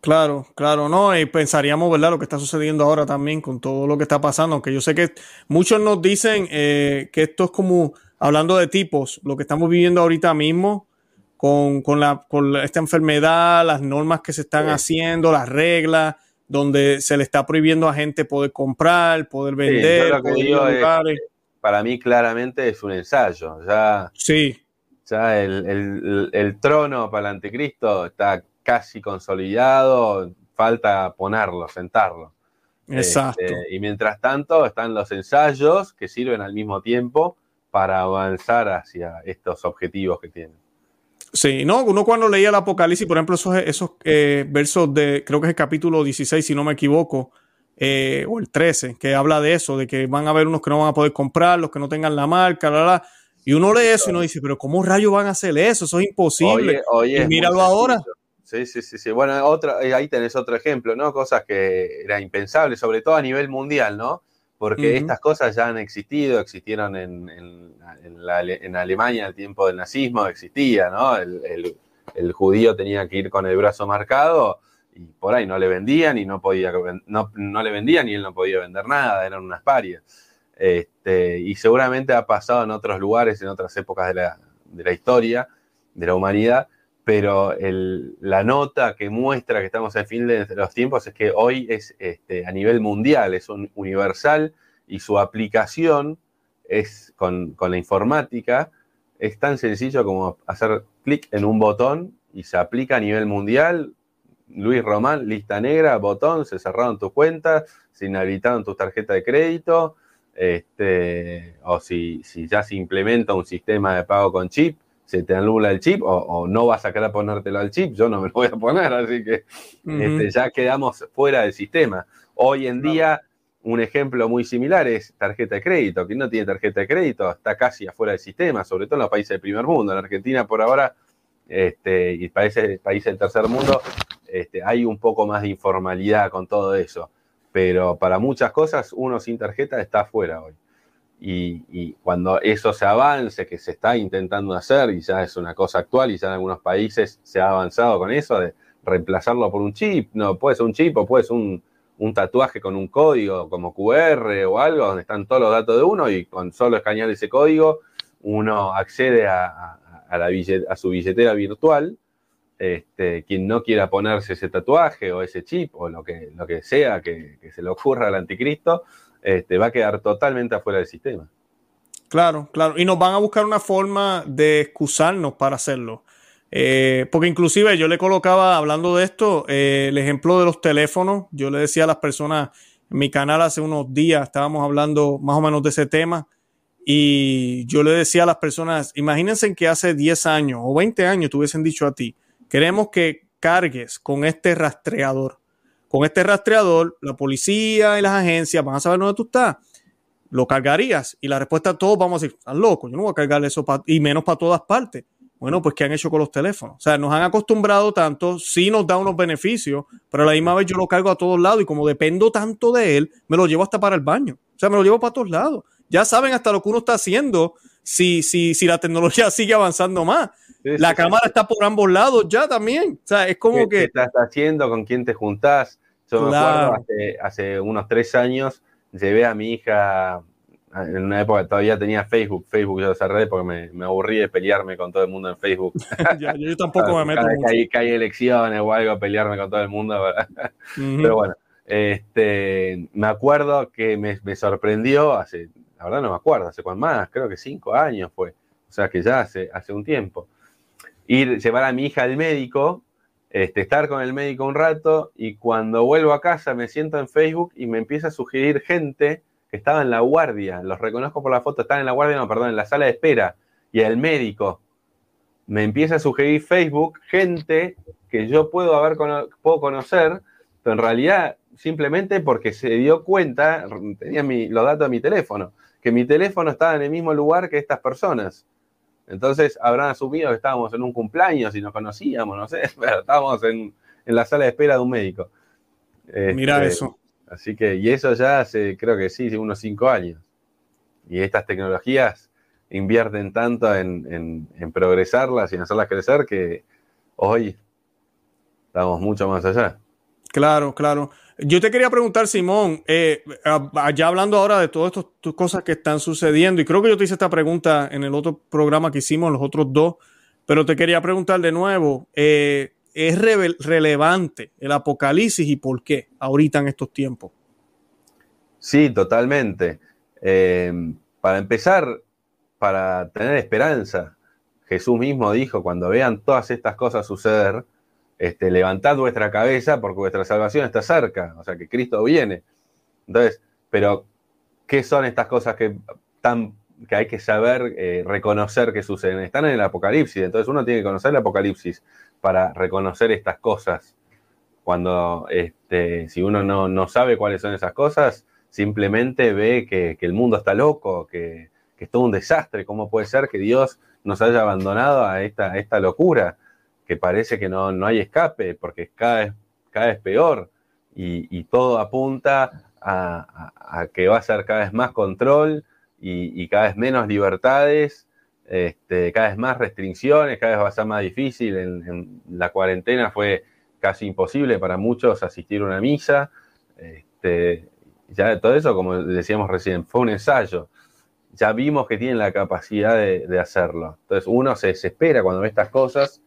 Claro, claro, no, y pensaríamos, ¿verdad? Lo que está sucediendo ahora también con todo lo que está pasando, aunque yo sé que muchos nos dicen eh, que esto es como, hablando de tipos, lo que estamos viviendo ahorita mismo con, la, con esta enfermedad, las normas que se están haciendo, las reglas, donde se le está prohibiendo a gente poder comprar, poder vender. para mí claramente es un ensayo. Ya, sí. Ya el, trono para el anticristo está casi consolidado, falta ponerlo, sentarlo. Exacto. Este, y mientras tanto están los ensayos que sirven al mismo tiempo para avanzar hacia estos objetivos que tienen. Sí, no, uno cuando leía el Apocalipsis, por ejemplo, esos, esos eh, versos de, creo que es el capítulo 16, si no me equivoco, eh, o el 13, que habla de eso, de que van a haber unos que no van a poder comprar, los que no tengan la marca, la, la. Y uno lee eso y uno dice, pero ¿cómo rayos van a hacer eso? Eso es imposible. y míralo ahora. Sí, sí, sí, sí. Bueno, otra, eh, ahí tenés otro ejemplo, ¿no? Cosas que eran impensables, sobre todo a nivel mundial, ¿no? Porque estas cosas ya han existido, existieron en, en, Alemania al tiempo del nazismo, existía, ¿no? El, judío tenía que ir con el brazo marcado y por ahí no le vendían y no podía, no, no le vendían y él no podía vender nada, eran unas parias. Este, y seguramente ha pasado en otros lugares, en otras épocas de la, de la historia, de la humanidad, pero la nota que muestra que estamos al fin de los tiempos es que hoy es este, a nivel mundial, es un universal y su aplicación es con, la informática es tan sencillo como hacer clic en un botón y se aplica a nivel mundial. Luis Román, lista negra, botón, se cerraron tus cuentas, se inhabilitaron tus tarjetas de crédito, este, o si, si ya se implementa un sistema de pago con chip, se te anula el chip o, no vas a querer ponértelo al chip, yo no me lo voy a poner, así que este, ya quedamos fuera del sistema. Hoy en día, un ejemplo muy similar es tarjeta de crédito. Quien no tiene tarjeta de crédito está casi afuera del sistema, sobre todo en los países del primer mundo. En Argentina, por ahora, este, y países, países del tercer mundo, este, hay un poco más de informalidad con todo eso. Pero para muchas cosas, uno sin tarjeta está afuera hoy. Y, cuando eso se avance, que se está intentando hacer y ya es una cosa actual y ya en algunos países se ha avanzado con eso de reemplazarlo por un chip, no, puede ser un chip o puede ser un, tatuaje con un código como QR o algo donde están todos los datos de uno y con solo escanear ese código uno accede a, su billetera virtual. Este, quien no quiera ponerse ese tatuaje o ese chip o lo que, lo que sea que, que se le ocurra al anticristo, este, va a quedar totalmente afuera del sistema. Claro, claro. Y nos van a buscar una forma de excusarnos para hacerlo. Eh, porque inclusive yo le colocaba, hablando de esto, eh, el ejemplo de los teléfonos. Yo le decía a las personas en mi canal hace unos días, estábamos hablando más o menos de ese tema. Y yo le decía a las personas, imagínense que hace 10 años o 20 años te hubiesen dicho a ti, queremos que cargues con este rastreador con este rastreador, la policía y las agencias van a saber dónde tú estás. ¿Lo cargarías? Y la respuesta todos vamos a decir, estás loco, yo no voy a cargar eso y menos para todas partes. Bueno, pues ¿qué han hecho con los teléfonos? O sea, nos han acostumbrado tanto, sí nos da unos beneficios, pero a la misma vez yo lo cargo a todos lados y como dependo tanto de él, me lo llevo hasta para el baño. O sea, me lo llevo para todos lados. Ya saben hasta lo que uno está haciendo si, si, si la tecnología sigue avanzando más. la cámara está por ambos lados ya también. O sea, es como que... ¿Qué estás haciendo? ¿Con quién te juntás? Yo me acuerdo hace, unos tres años, llevé a mi hija, en una época todavía tenía Facebook, Facebook yo cerré porque me, aburrí de pelearme con todo el mundo en Facebook. yo tampoco me meto. Cada vez que hay, elecciones o algo, pelearme con todo el mundo. Pero bueno, este, me acuerdo que me, me, sorprendió hace, la verdad no me acuerdo, hace cuánto más, creo que cinco años fue. O sea que ya hace, hace un tiempo. Ir, llevar a mi hija al médico este, estar con el médico un rato y cuando vuelvo a casa me siento en Facebook y me empieza a sugerir gente que estaba en la guardia, los reconozco por la foto, están en la guardia, no, perdón, en la sala de espera y el médico me empieza a sugerir Facebook gente que yo puedo haber puedo conocer, pero en realidad simplemente porque se dio cuenta, tenía los datos de mi teléfono, que mi teléfono estaba en el mismo lugar que estas personas. Entonces habrán asumido que estábamos en un cumpleaños y nos conocíamos, no sé, pero estábamos en, la sala de espera de un médico. Mira este, eso. Así que, y eso ya hace, creo que sí, unos cinco años. Y estas tecnologías invierten tanto en, en progresarlas y en hacerlas crecer que hoy estamos mucho más allá. Claro, claro. Yo te quería preguntar, Simón, eh, hablando ahora de todas estas cosas que están sucediendo, y creo que yo te hice esta pregunta en el otro programa que hicimos, los otros dos, pero te quería preguntar de nuevo, eh, ¿es relevante el apocalipsis y por qué ahorita en estos tiempos? Sí, totalmente. Eh, para empezar, para tener esperanza, Jesús mismo dijo, cuando vean todas estas cosas suceder, este, levantad vuestra cabeza porque vuestra salvación está cerca, o sea que Cristo viene. Entonces, pero, ¿qué son estas cosas que, tan, que hay que saber eh, reconocer que suceden? Están en el Apocalipsis, entonces uno tiene que conocer el Apocalipsis para reconocer estas cosas. Cuando, este, si uno no, sabe cuáles son esas cosas, simplemente ve que, el mundo está loco, que, que, es todo un desastre. ¿Cómo puede ser que Dios nos haya abandonado a esta, a esta locura? Que parece que no, hay escape, porque cada vez, cada vez peor y, todo apunta a, que va a ser cada vez más control y, cada vez menos libertades, este, cada vez más restricciones, cada vez va a ser más difícil. En, la cuarentena fue casi imposible para muchos asistir a una misa. Este, ya todo eso, como decíamos recién, fue un ensayo. Ya vimos que tienen la capacidad de, de hacerlo. Entonces uno se desespera cuando ve estas cosas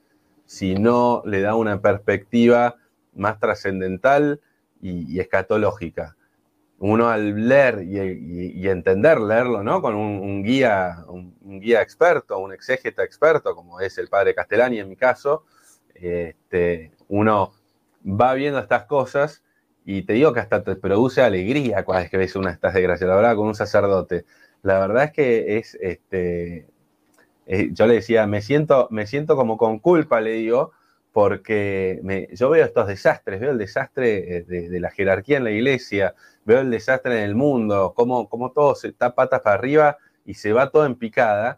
si no le da una perspectiva más trascendental y, escatológica. Uno al leer y, entender, leerlo, ¿no? Con un, guía, un, guía experto, un exégeta experto, como es el padre Castellani en mi caso, este, uno va viendo estas cosas y te digo que hasta te produce alegría cuando es que ves una de estas desgracias, la verdad, con un sacerdote. La verdad es que es, este, eh, yo le decía, me siento, me siento como con culpa, le digo, porque yo veo estos desastres, veo el desastre eh, de, la jerarquía en la iglesia, veo el desastre en el mundo, cómo, cómo todo se está patas para arriba y se va todo en picada.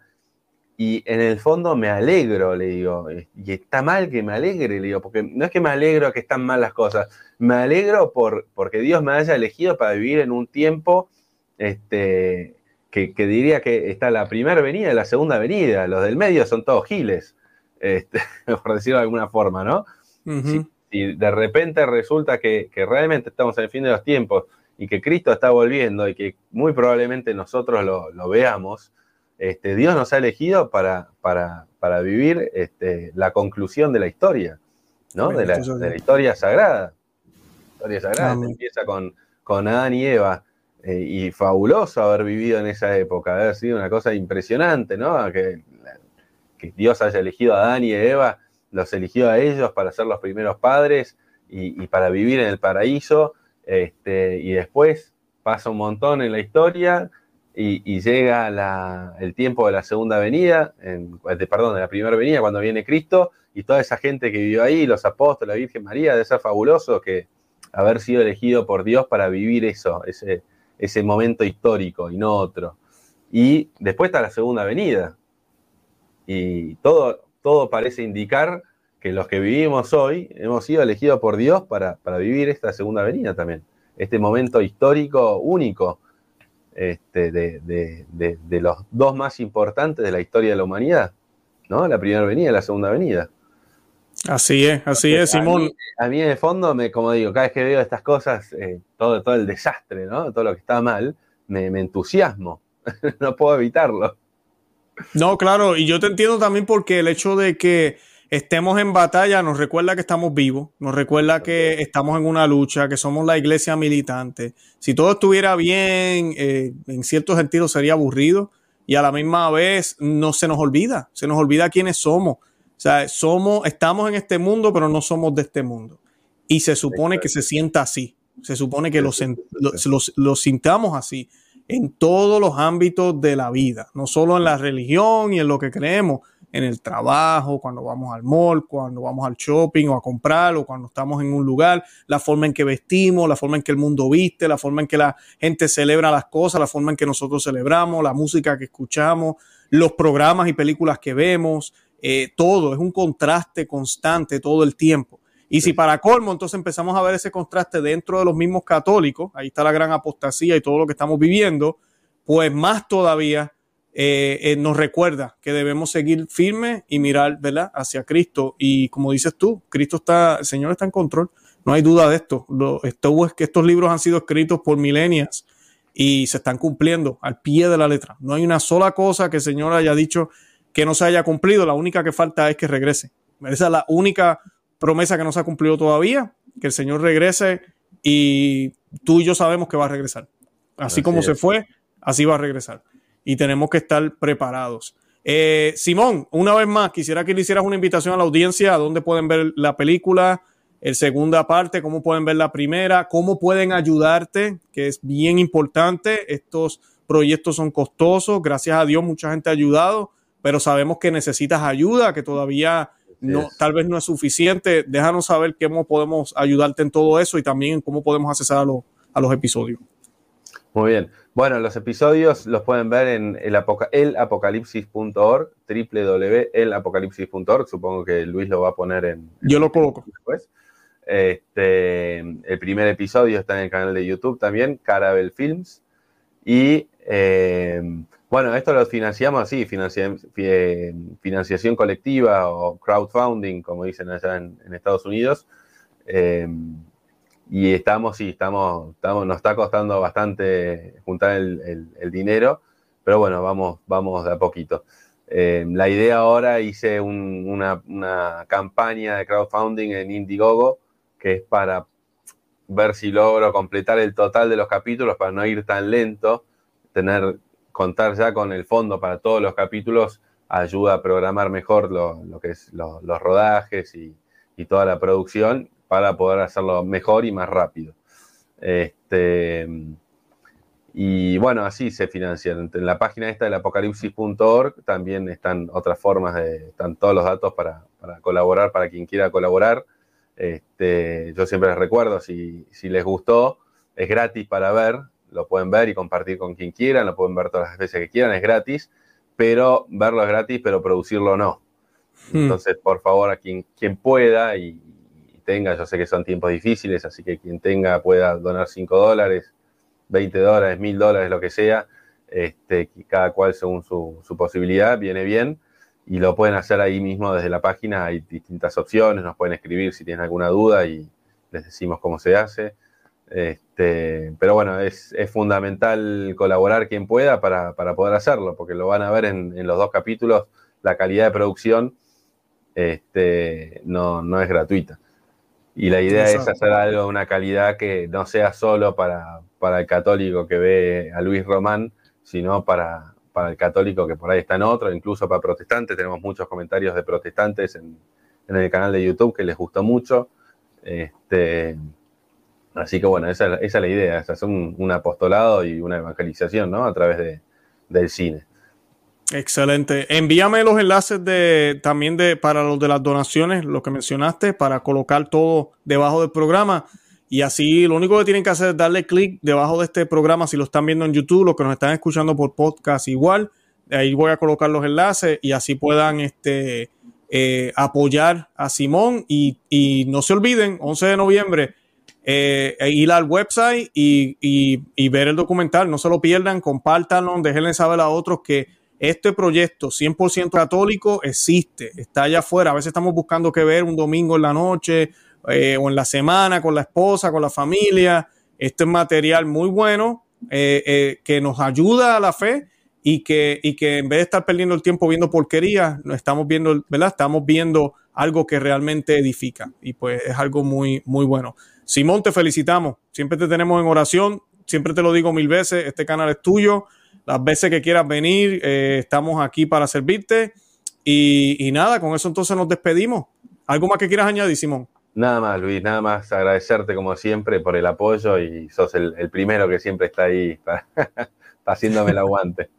Y en el fondo me alegro, le digo, y está mal que me alegre, le digo, porque no es que me alegro que están mal las cosas, me alegro por, porque Dios me haya elegido para vivir en un tiempo este, que, diría que está la primera venida y la segunda venida. Los del medio son todos giles, este, por decirlo de alguna forma, ¿no? si, de repente resulta que, realmente estamos en el fin de los tiempos y que Cristo está volviendo y que muy probablemente nosotros lo, veamos, este, Dios nos ha elegido para, para, para vivir este, la conclusión de la historia, ¿no? de, la, historia sagrada. La historia sagrada empieza con, con Adán y Eva eh, y fabuloso haber vivido en esa época, haber sido una cosa impresionante, ¿no? Que, Dios haya elegido a Adán y Eva, los eligió a ellos para ser los primeros padres y, para vivir en el paraíso, este, y después pasa un montón en la historia y, llega el tiempo de la segunda venida, perdón, de la primera venida, cuando viene Cristo, y toda esa gente que vivió ahí, los apóstoles, la Virgen María, de ser fabuloso que haber sido elegido por Dios para vivir eso, ese, ese momento histórico y no otro. Y después está la segunda venida. Y todo, todo parece indicar que los que vivimos hoy hemos sido elegidos por Dios para, vivir esta segunda venida también. Este momento histórico único este, de, los dos más importantes de la historia de la humanidad, ¿no? La primera venida y la segunda venida. Así es, así es, Simón. A mí, en el fondo, me, como digo, cada vez que veo estas cosas, eh, todo, todo el desastre, ¿no? Todo lo que está mal, me, entusiasmo. no puedo evitarlo. No, claro, y yo te entiendo también porque el hecho de que estemos en batalla nos recuerda que estamos vivos, nos recuerda que estamos en una lucha, que somos la iglesia militante. Si todo estuviera bien, eh, en cierto sentido sería aburrido y a la misma vez no se nos olvida, se nos olvida quiénes somos sea, somos, estamos en este mundo, pero no somos de este mundo. Y se supone que se sienta así. Se supone que lo, lo, sintamos así en todos los ámbitos de la vida, no solo en la religión y en lo que creemos, en el trabajo, cuando vamos al mall, cuando vamos al shopping o a comprar o cuando estamos en un lugar, la forma en que vestimos, la forma en que el mundo viste, la forma en que la gente celebra las cosas, la forma en que nosotros celebramos, la música que escuchamos, los programas y películas que vemos, eh, todo, es un contraste constante todo el tiempo. Y si para colmo, entonces empezamos a ver ese contraste dentro de los mismos católicos, ahí está la gran apostasía y todo lo que estamos viviendo, pues más todavía eh, eh, nos recuerda que debemos seguir firmes y mirar, ¿verdad?, hacia Cristo. Y como dices tú, Cristo está, el Señor está en control, no hay duda de esto. Lo, esto es que estos libros han sido escritos por milenias y se están cumpliendo al pie de la letra. No hay una sola cosa que el Señor haya dicho que no se haya cumplido, la única que falta es que regrese. Esa es la única promesa que no se ha cumplido todavía, que el Señor regrese y tú y yo sabemos que va a regresar. Así, como se fue, así va a regresar. Y tenemos que estar preparados. Eh, Simón, una vez más, quisiera que le hicieras una invitación a la audiencia a dónde pueden ver la película, el segunda parte, cómo pueden ver la primera, cómo pueden ayudarte, que es bien importante. Estos proyectos son costosos, gracias a Dios mucha gente ha ayudado pero sabemos que necesitas ayuda, que todavía no, tal vez no es suficiente. Déjanos saber cómo podemos ayudarte en todo eso y también cómo podemos acceder a, a los episodios. Muy bien. Bueno, los episodios los pueden ver en el elapocalipsis.org, www.elapocalipsis.org. Supongo que Luis lo va a poner en. Yo lo coloco. Después. Este, el primer episodio está en el canal de YouTube también, Carabel Films. Y eh, bueno, esto lo financiamos así, financiación colectiva o crowdfunding, como dicen allá en, Estados Unidos. Em, y estamos, sí, estamos, estamos, nos está costando bastante juntar el, dinero, pero bueno, vamos, vamos de a poquito. Eh, la idea ahora hice una, una, campaña de crowdfunding en Indiegogo que es para ver si logro completar el total de los capítulos para no ir tan lento, tener contar ya con el fondo para todos los capítulos ayuda a programar mejor lo, que es los rodajes y, toda la producción para poder hacerlo mejor y más rápido. Este, y bueno, así se financian. En la página esta del apocalipsis.org también están otras formas de, están todos los datos para, colaborar, para quien quiera colaborar. Este, yo siempre les recuerdo, si, si les gustó, es gratis para ver, lo pueden ver y compartir con quien quieran, lo pueden ver todas las veces que quieran, es gratis, pero verlo es gratis, pero producirlo no. Hmm. Entonces, por favor, a quien, quien pueda y, tenga, yo sé que son tiempos difíciles, así que quien tenga pueda donar 5 dólares, 20 dólares, 1000 dólares, lo que sea, este, cada cual según su, su, posibilidad, viene bien. Y lo pueden hacer ahí mismo desde la página, hay distintas opciones, nos pueden escribir si tienen alguna duda y les decimos cómo se hace. Este, pero bueno, es, fundamental colaborar quien pueda para, poder hacerlo, porque lo van a ver en, los dos capítulos, la calidad de producción este, no, es gratuita. Y la idea es hacer algo de una calidad que no sea solo para, el católico que ve a Luis Román, sino para, el católico que por ahí está en otro, incluso para protestantes. Tenemos muchos comentarios de protestantes en, en el canal de YouTube que les gustó mucho. Este, Así que bueno, esa, es la idea, es hacer un, apostolado y una evangelización, ¿no? A través de, del cine. Excelente. Envíame los enlaces de también de para los de las donaciones, lo que mencionaste, para colocar todo debajo del programa. Y así lo único que tienen que hacer es darle clic debajo de este programa si lo están viendo en YouTube, los que nos están escuchando por podcast igual. Ahí voy a colocar los enlaces y así puedan este, eh, apoyar a Simón. Y, y no se olviden, 11 de noviembre, eh, e ir al website y, ver el documental. No se lo pierdan, compártanlo, déjenle saber a otros que este proyecto 100% católico existe, está allá afuera. A veces estamos buscando qué ver un domingo en la noche eh, o en la semana con la esposa, con la familia. Este es material muy bueno eh, que nos ayuda a la fe y que, y que en vez de estar perdiendo el tiempo viendo porquerías, estamos viendo, ¿verdad? Estamos viendo algo que realmente edifica y pues es algo muy, muy bueno. Simón, te felicitamos. Siempre te tenemos en oración. Siempre te lo digo mil veces. Este canal es tuyo. Las veces que quieras venir, eh, estamos aquí para servirte. Y, nada, con eso entonces nos despedimos. ¿Algo más que quieras añadir, Simón? Nada más, Luis, nada más agradecerte como siempre por el apoyo y sos el, primero que siempre está ahí haciéndome el aguante.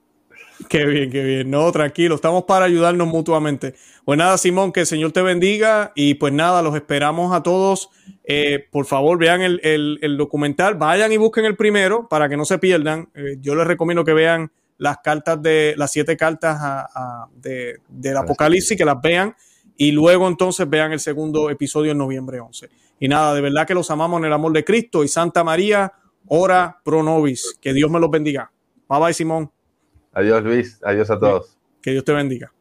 Qué bien, qué bien. No, tranquilo, estamos para ayudarnos mutuamente. Pues nada, Simón, que el Señor te bendiga y pues nada, los esperamos a todos. Eh, por favor, vean el, documental, vayan y busquen el primero para que no se pierdan. Eh, yo les recomiendo que vean las cartas de las siete cartas de, del Apocalipsis, que las vean y luego entonces vean el segundo episodio en noviembre 11. Y nada, de verdad que los amamos en el amor de Cristo y Santa María, ora pro nobis. Que Dios me los bendiga. Bye bye, Simón. Adiós Luis, adiós a todos. Que Dios te bendiga.